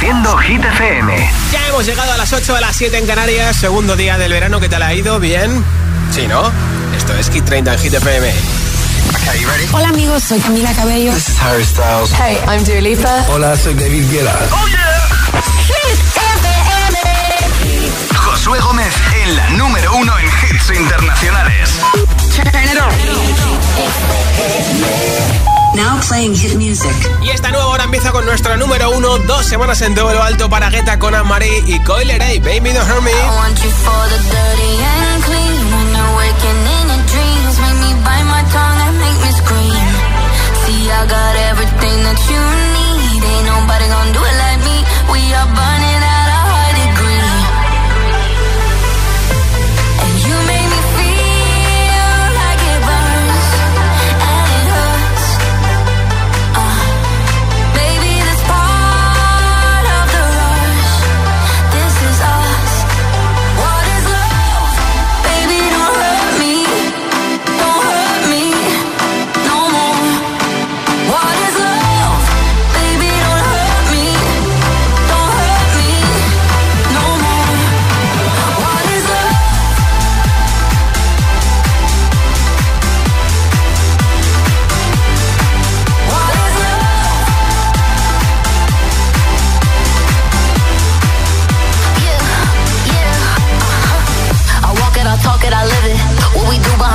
Reproduciendo Hit FM. Ya hemos llegado a las 8 a las 7 en Canarias, segundo día del verano. ¿Qué tal ha ido? ¿Bien? Sí, ¿no? Esto es Hit 30 en Hit FM. Hola amigos, soy Camila Cabello. This is Harry Styles. Hey, I'm Dua Lipa. Hola, soy David Guetta. ¡Oh, yeah! Josué Gómez en la número uno en hits internacionales. Now playing hit music. Y esta nueva hora empieza con nuestro número uno, dos semanas en todo lo alto para Guetta con y Coiler Baby Don't Hurt Me. I want you for the dirty and clean. When you're waking in your dreams, make me bite my tongue and make me scream. See, I got everything that you need. Ain't nobody gonna do it like me. We are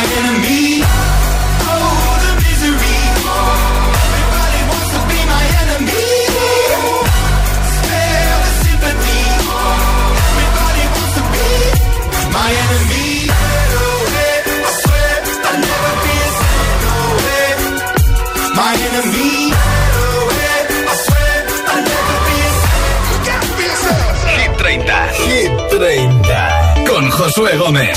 my enemy. Josué Gómez.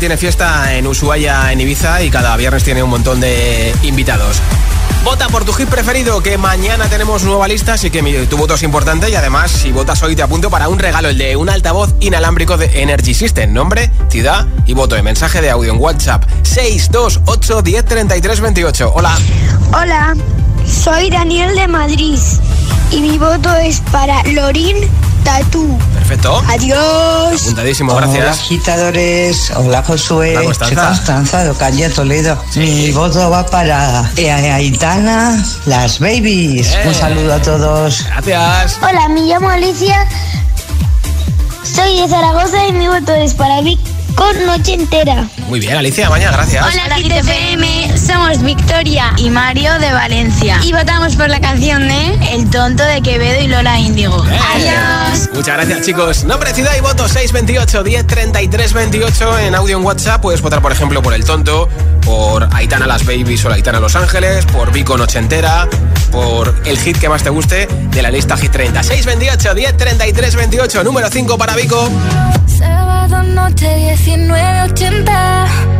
Tiene fiesta en Ushuaia, en Ibiza, y cada viernes tiene un montón de invitados. Vota por tu hit preferido, que mañana tenemos nueva lista, así que tu voto es importante y además, si votas hoy te apunto para un regalo, el de un altavoz inalámbrico de Energy System. Nombre, ciudad y voto de mensaje de audio en WhatsApp 628 10 Hola. Hola, soy Daniel de Madrid y mi voto es para Lorin Tatú. Perfecto. Adiós. Apuntadísimo, Hola, gracias. agitadores. Hola, Josué. Hola, Constanza. Constanza de Calle Toledo. Mi voto va para eh, Aitana, las babies. Bien. Un saludo a todos. Gracias. Hola, me llamo Alicia. Soy de Zaragoza y mi voto es para Vic con Noche Entera. Muy bien, Alicia, mañana, gracias. Hola, GTFM. Somos Victoria y Mario de Valencia. Y votamos por la canción de El tonto de Quevedo y Lola Índigo. Bien. Adiós. Muchas gracias, chicos. Nombre, ciudad y voto 628 10 33 28 en audio en WhatsApp. Puedes votar, por ejemplo, por El Tonto, por Aitana Las Babies o la Aitana Los Ángeles, por Vico Noche Entera, por el hit que más te guste de la lista Hit 30. 628 10 33 28, número 5 para Vico. Sábado noche 19.80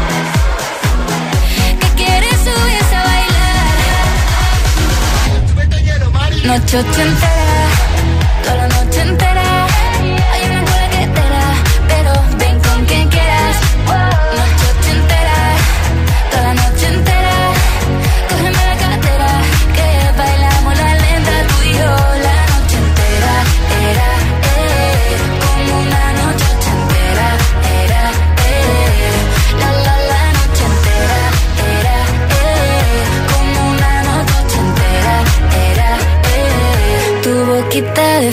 Noche ochentera,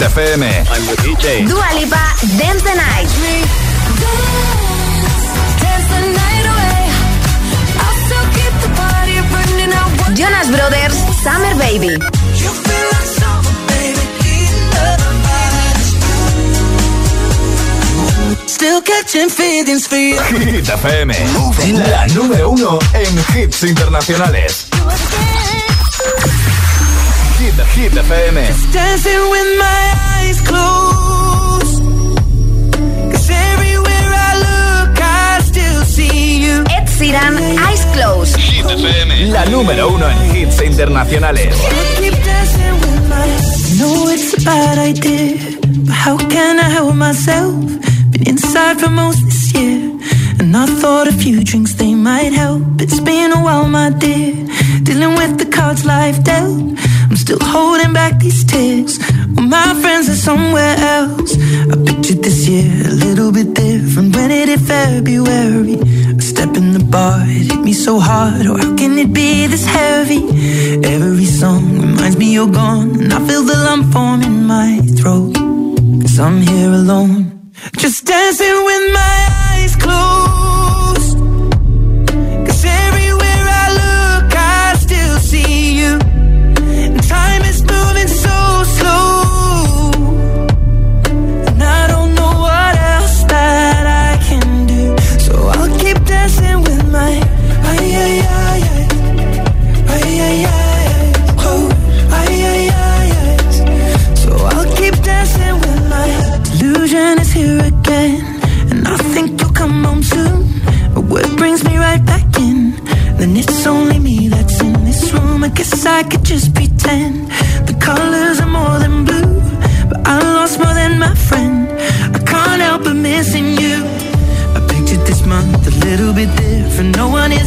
Hit FM. I'm the DJ. Dua Lipa, Dance the Night. Jonas Brothers, Summer Baby. Still catching feelings for you. Hit FM, la número uno en hits internacionales. Hit, FM. Dancing with my eyes closed. Cause everywhere I look, I still see you. Ed Sheeran, Eyes Closed. Hit FM, la número uno en hits internacionales. Keep dancing with my it's a bad idea, but how can I help myself? Been inside for most this year, and I thought a few drinks they might help. It's been a while, my dear, dealing with the cards life dealt. I'm still holding back these tears. Well, my friends are somewhere else. I pictured this year a little bit different. When it hit February, a step in the bar, it hit me so hard. Oh, how can it be this heavy? Every song reminds me you're gone, and I feel the lump form in my throat. Cause I'm here alone, just dancing with my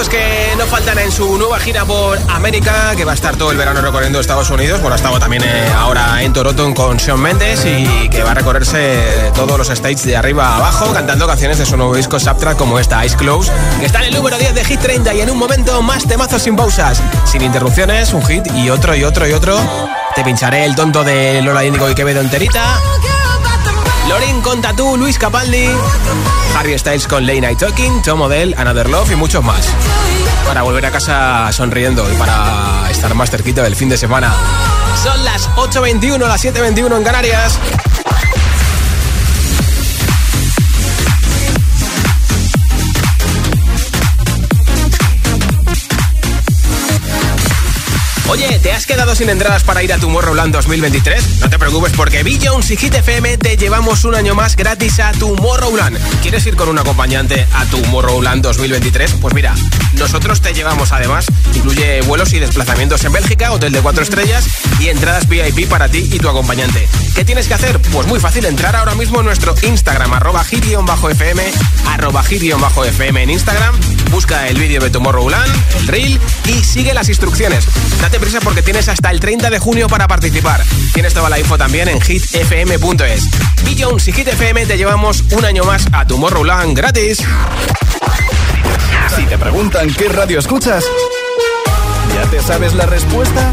temazos que no faltan en su nueva gira por América, que va a estar todo el verano recorriendo Estados Unidos. Bueno, ha estado también eh, ahora en Toronto con Sean Mendes y que va a recorrerse todos los stages de arriba a abajo, cantando canciones de su nuevo disco Subtrack como esta, Ice Close, que está en el número 10 de Hit 30 y en un momento más temazos sin pausas, sin interrupciones, un hit y otro y otro y otro. Te pincharé el tonto de Lola Índigo y Quevedo enterita. Lorin con Tatú, Luis Capaldi, Harry Styles con Late Night Talking, Tom Odell, Another Love y muchos más. Para volver a casa sonriendo y para estar más cerquita del fin de semana. Son las 8.21, las 7.21 en Canarias. Oye, ¿te has quedado sin entradas para ir a Tomorrowland 2023? No te preocupes porque Bill Jones y Hit FM te llevamos un año más gratis a Tomorrowland. ¿Quieres ir con un acompañante a Tomorrowland 2023? Pues mira, nosotros te llevamos además, incluye vuelos y desplazamientos en Bélgica, hotel de 4 estrellas y entradas VIP para ti y tu acompañante. ¿Qué tienes que hacer? Pues muy fácil, entrar ahora mismo en nuestro Instagram, arroba hit-fm, arroba hit-fm en Instagram busca el vídeo de Tomorrowland, el reel y sigue las instrucciones. Date prisa porque tienes hasta el 30 de junio para participar. Tienes toda la info también en hitfm.es. Bill Jones y Hit FM te llevamos un año más a Tomorrowland gratis. Si te preguntan qué radio escuchas, ¿ya te sabes la respuesta?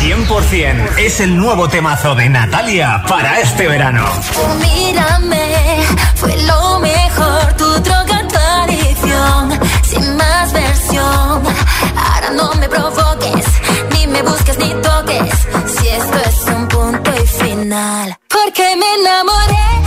100% es el nuevo temazo de Natalia para este verano. Mírame, fue lo mejor, tu droga tu sin más versión. Ahora no me provoques, ni me busques ni toques, si esto es un punto y final. Porque me enamoré.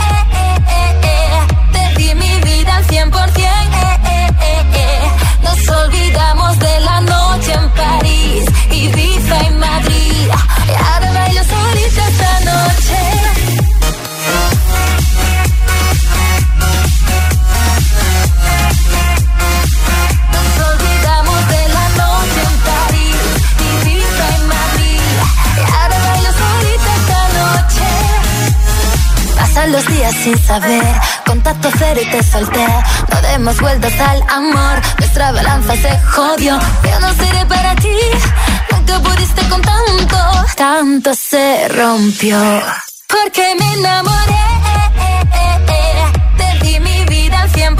Sin saber, contacto cero y te solté. No demos vueltas al amor, nuestra balanza se jodió. Yo no seré para ti, nunca pudiste con tanto, tanto se rompió. Porque me enamoré, te di mi vida al 100%.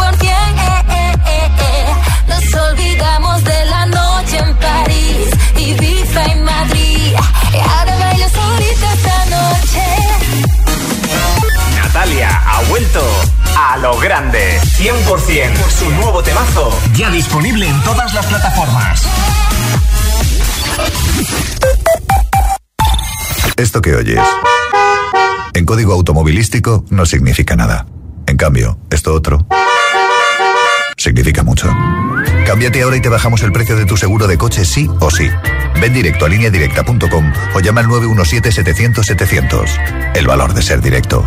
Nos olvidamos de la noche en París, Ibiza y Madrid. Y ahora bailo solita esta noche. Ha vuelto a lo grande. 100% por su nuevo temazo. Ya disponible en todas las plataformas. Esto que oyes, en código automovilístico no significa nada. En cambio, esto otro significa mucho. Cámbiate ahora y te bajamos el precio de tu seguro de coche sí o sí. Ven directo a lineadirecta.com o llama al 917-700-700. El valor de ser directo.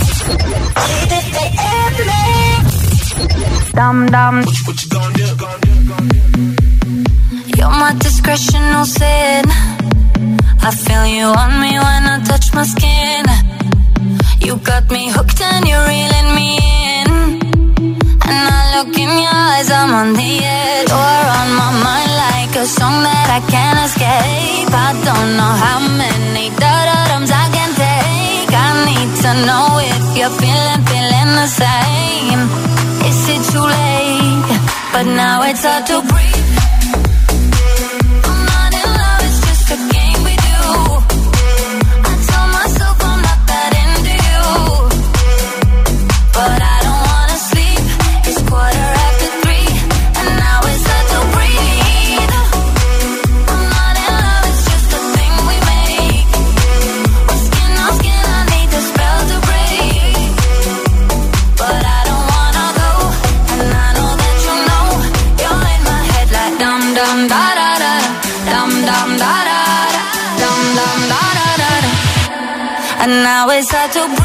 Dum dum. You're my discretional sin. I feel you on me when I touch my skin. You got me hooked and you're reeling me in. And I look in your eyes, I'm on the edge. You're on my mind like a song that I can't escape. I don't know how many da-da-dums I can take. I need to know if you're feeling, feeling the same. Too late? But now it's hard to breathe. And now it's hard to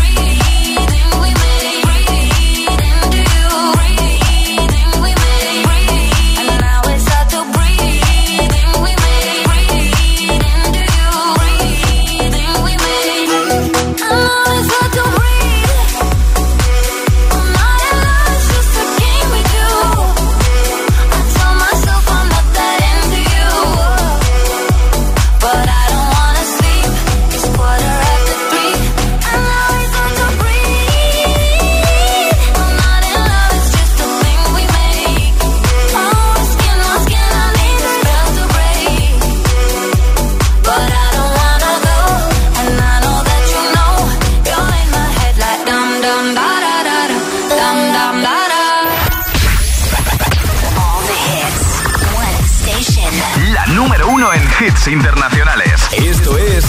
internacionales. Esto es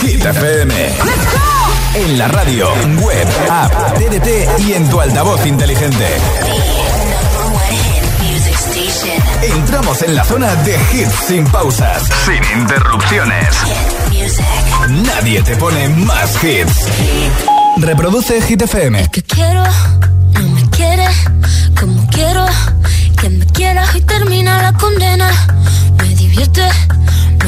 Hit FM. En la radio, web, app, TDT y en tu altavoz inteligente. Entramos en la zona de hits sin pausas, sin interrupciones. Nadie te pone más hits. Reproduce Hit FM. Es quiero, no me quiere, como quiero, que me quiera y termina la condena. Me divierte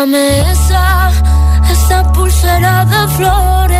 Dame esa, esa pulsera de flores.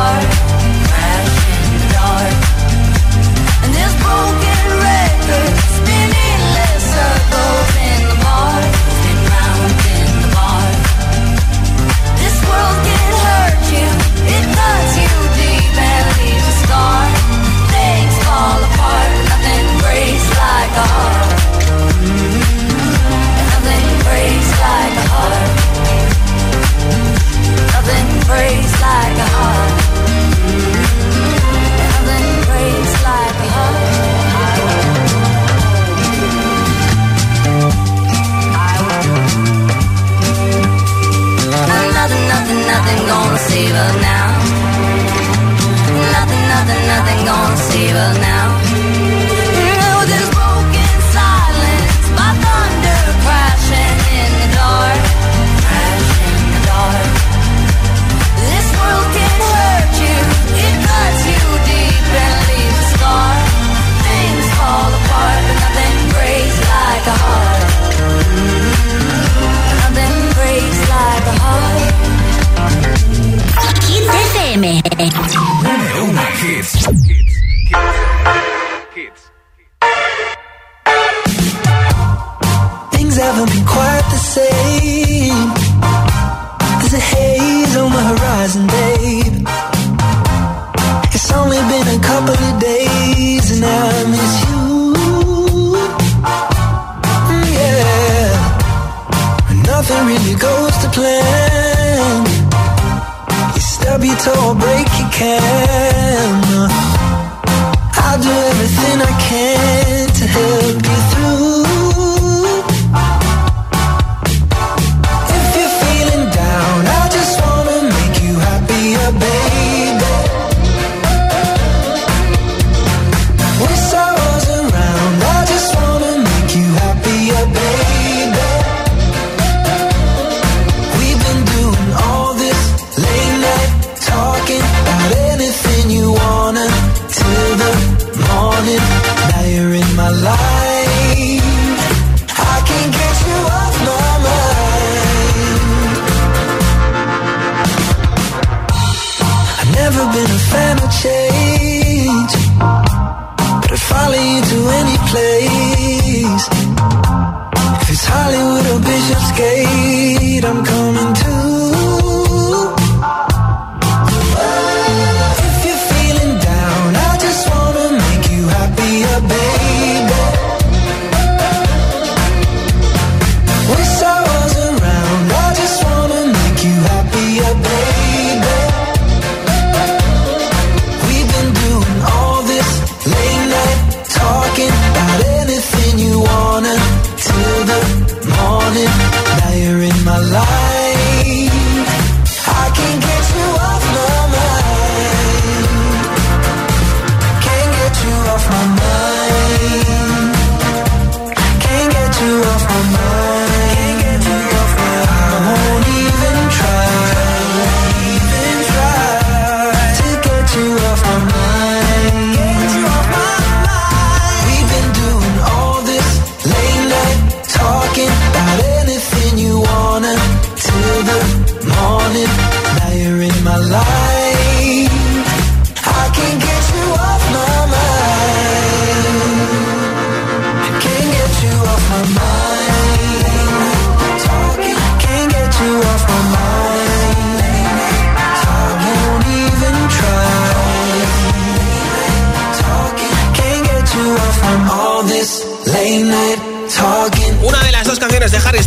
heart.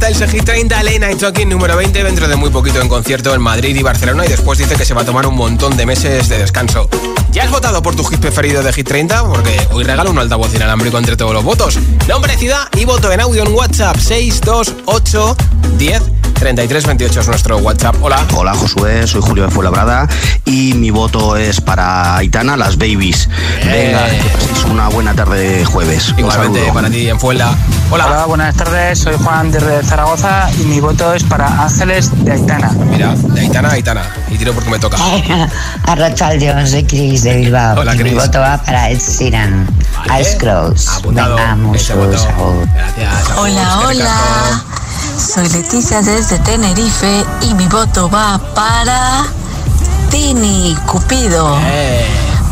está el Seji 30 Late Night Talking número 20 dentro de muy poquito en concierto en Madrid y Barcelona y después dice que se va a tomar un montón de meses de descanso. ¿Ya has votado por tu hit preferido de Hit 30? Porque hoy regalo un altavoz inalámbrico entre todos los votos. Nombre, ciudad y voto en audio en WhatsApp 628 10 33 28 es nuestro WhatsApp. Hola. Hola Josué, soy Julio de Fuenlabrada y mi voto es para Aitana, las babies. Venga, paséis una buena tarde de jueves. Igualmente para ti en Fuenla. Hola. Hola, buenas tardes. Soy Juan desde Zaragoza y mi voto es para Ángeles de Aitana. Mira, de Aitana a Aitana. Y tiro porque me toca. Arrachaldeón, soy Cris de Bilbao. Hola, y mi Cris. voto va para Ed Sheeran. Eyes closed. Apuntado Venga, voto. Gracias. Hola, es hola. Soy Leticia desde Tenerife y mi voto va para Tini Cupido.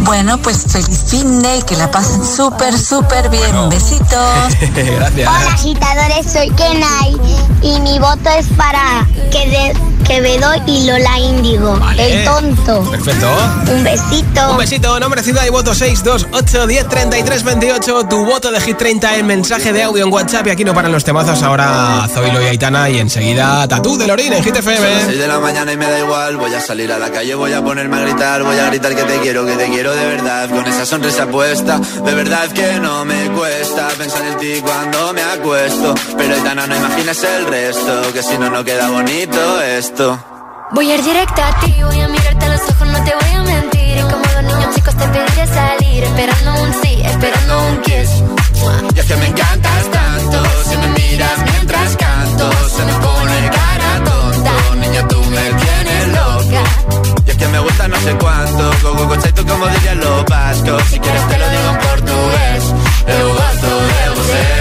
Bueno, pues feliz fin de que la pasen súper, súper bien. Besitos. Gracias. Hola agitadores, soy Kenai y mi voto es para Quede- Quevedo y Lola Índigo, el tonto. Perfecto. Un besito. Un besito, nombre, ciudad y voto 628 10 33 28. Tu voto de Hit 30 en mensaje de audio en WhatsApp. Y aquí no paran los temazos. Ahora Zoilo y Aitana. Y enseguida Tatú de Lorín en Hit Son las FM. 6 de la mañana y me da igual. Voy a salir a la calle, voy a ponerme a gritar. Voy a gritar que te quiero, que te quiero de verdad. Con esa sonrisa puesta, de verdad que no me cuesta pensar en ti cuando me acuesto. Pero Aitana, no imagines el resto, que si no, no queda bonito esto. Voy a ir directa a ti, voy a mirarte a los ojos, no te voy a mentir. Y como dos niños chicos te pediré salir, esperando un sí, esperando un kiss. Y es que me encantas tanto, si me miras mientras canto, se me pone cara tonta. Niña, tú me tienes loca. Que me gusta no sé cuánto, go, tú como dirían los vascos. Si quieres te lo digo en portugués, eu de você.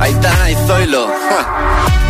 Aitana y Zoilo. ja.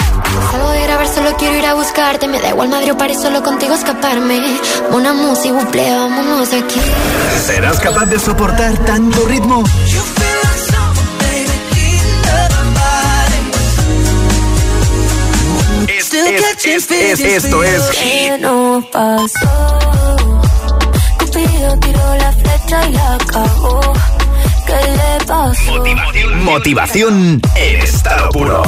Salgo de grabar, solo quiero ir a buscarte, me da igual Madrid o París, solo contigo escaparme. Una música, buple, vámonos de aquí. ¿Serás capaz de soportar tanto ritmo? Es- es- es- esto es ¿Qué nos pasó? Cupido tiró la flecha y la cagó. ¿Qué le pasó? Motivación en estado puro.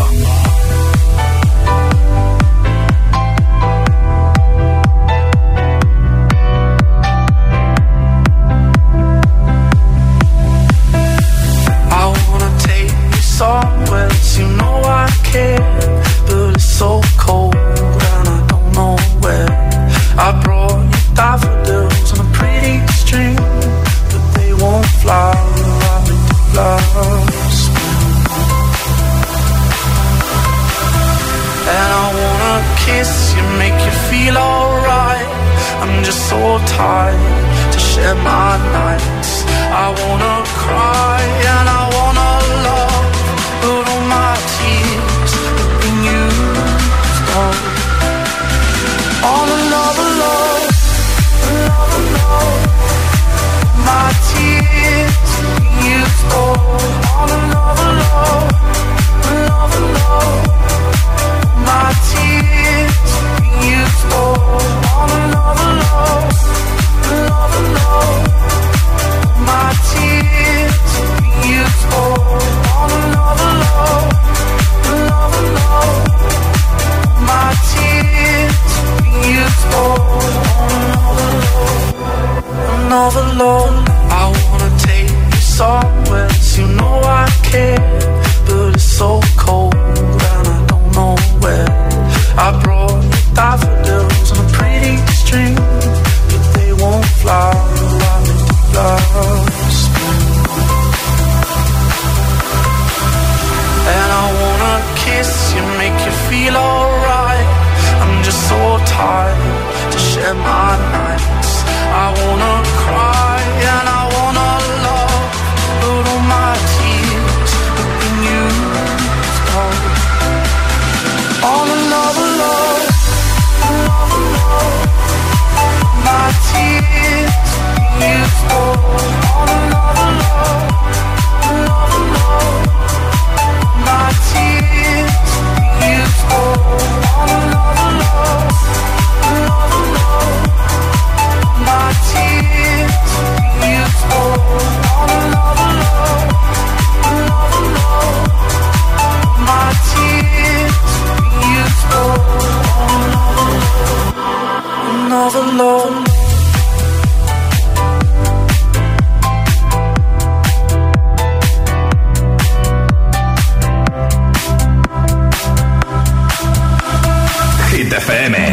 FM,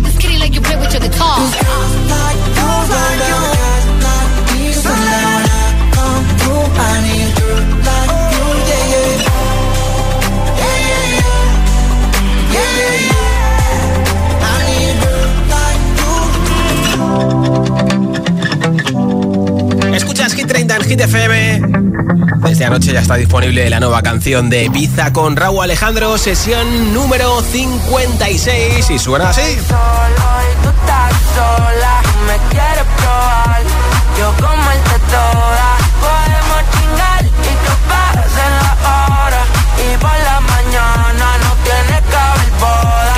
kitty. Escuchas Hit 30 en Hit FM. Desde anoche ya está disponible la nueva canción de Pizza con Raúl Alejandro, sesión número 56 y suena así. Y que pasen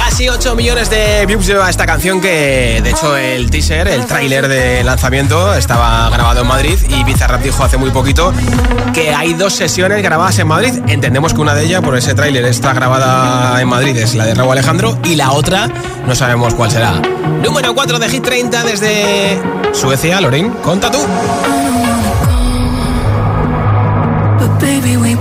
Casi 8 millones de views lleva esta canción que, de hecho, el teaser, el tráiler de lanzamiento estaba grabado en Madrid y Bizarrap dijo hace muy poquito que hay dos sesiones grabadas en Madrid. Entendemos que una de ellas, por ese tráiler, está grabada en Madrid, es la de Raúl Alejandro, y la otra no sabemos cuál será. Número 4 de Hit 30 desde Suecia, Lorín, conta tú. But baby, we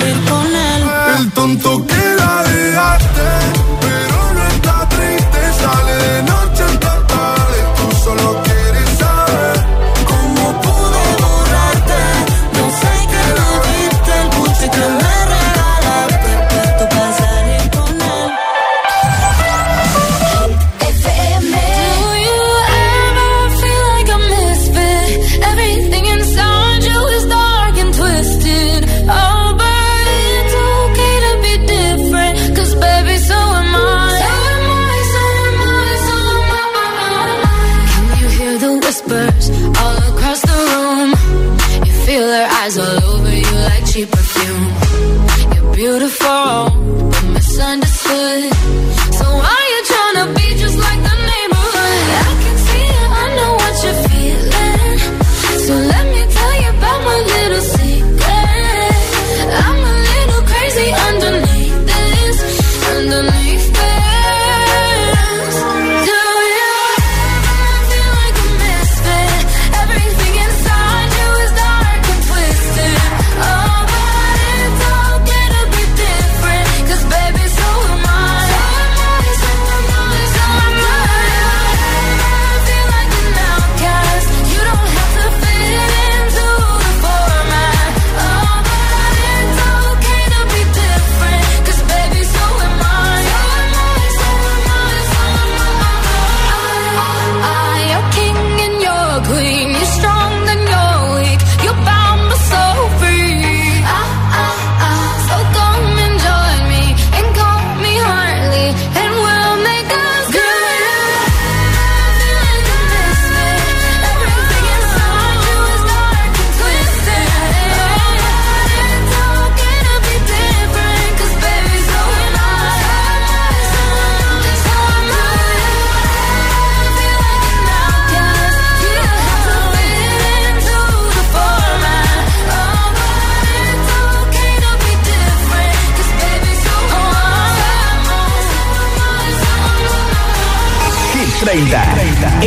El tonto que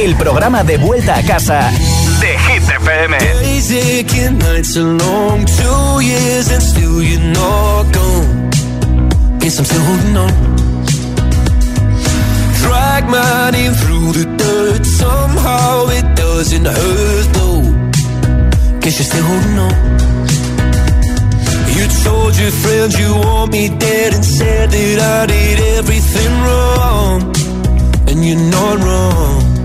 el programa de vuelta a casa de Hit FM. Drag my through the dirt. Somehow it doesn't hurt though. Guess you're still holding on. You told your friends you want me dead and said that I did everything wrong. And you're not wrong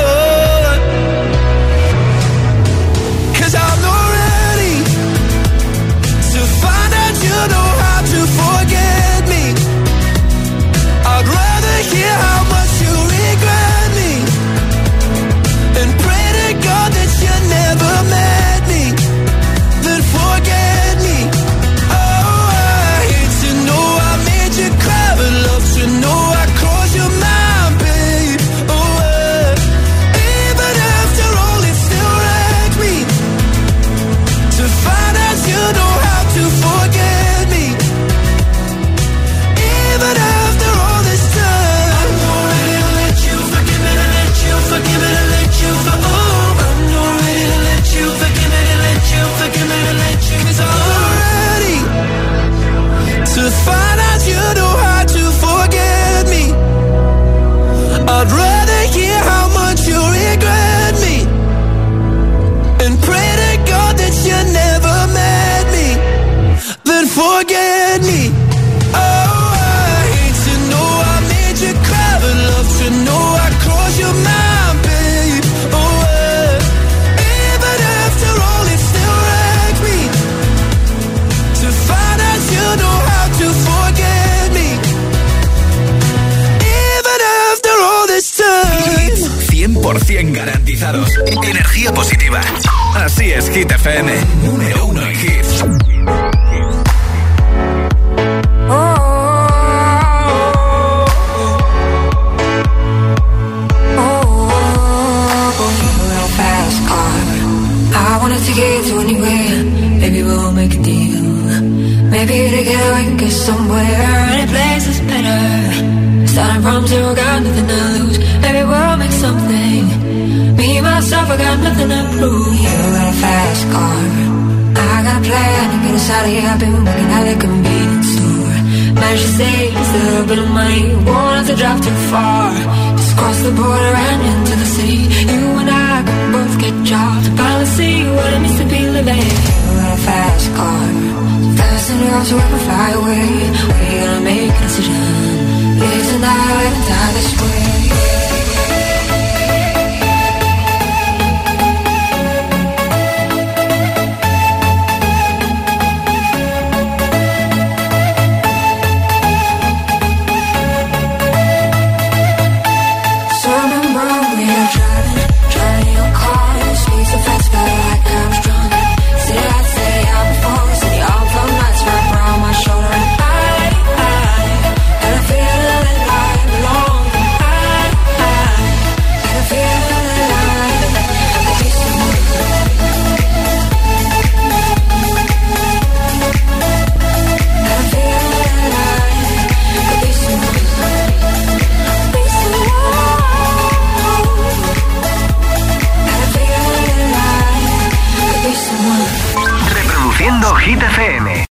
hear how 100% garantizados. Energía positiva. Así es, Hit FM. Número uno en hits. real fast car. I wanted to get to anywhere. Maybe we'll make a deal. Maybe together we can get somewhere. Any place is better. Starting from zero, got nothing to I got nothing to prove. You got a fast car. I got a plan to get us out of here. I've been working at the convenience store. Managed to save a little bit of money. Won't have to drive too far. Just cross the border and into the city. You and I can both get jobs. Finally see what it means to be living. You got a fast car. So fast enough we can fly away. We're gonna make a decision. Live tonight die this way.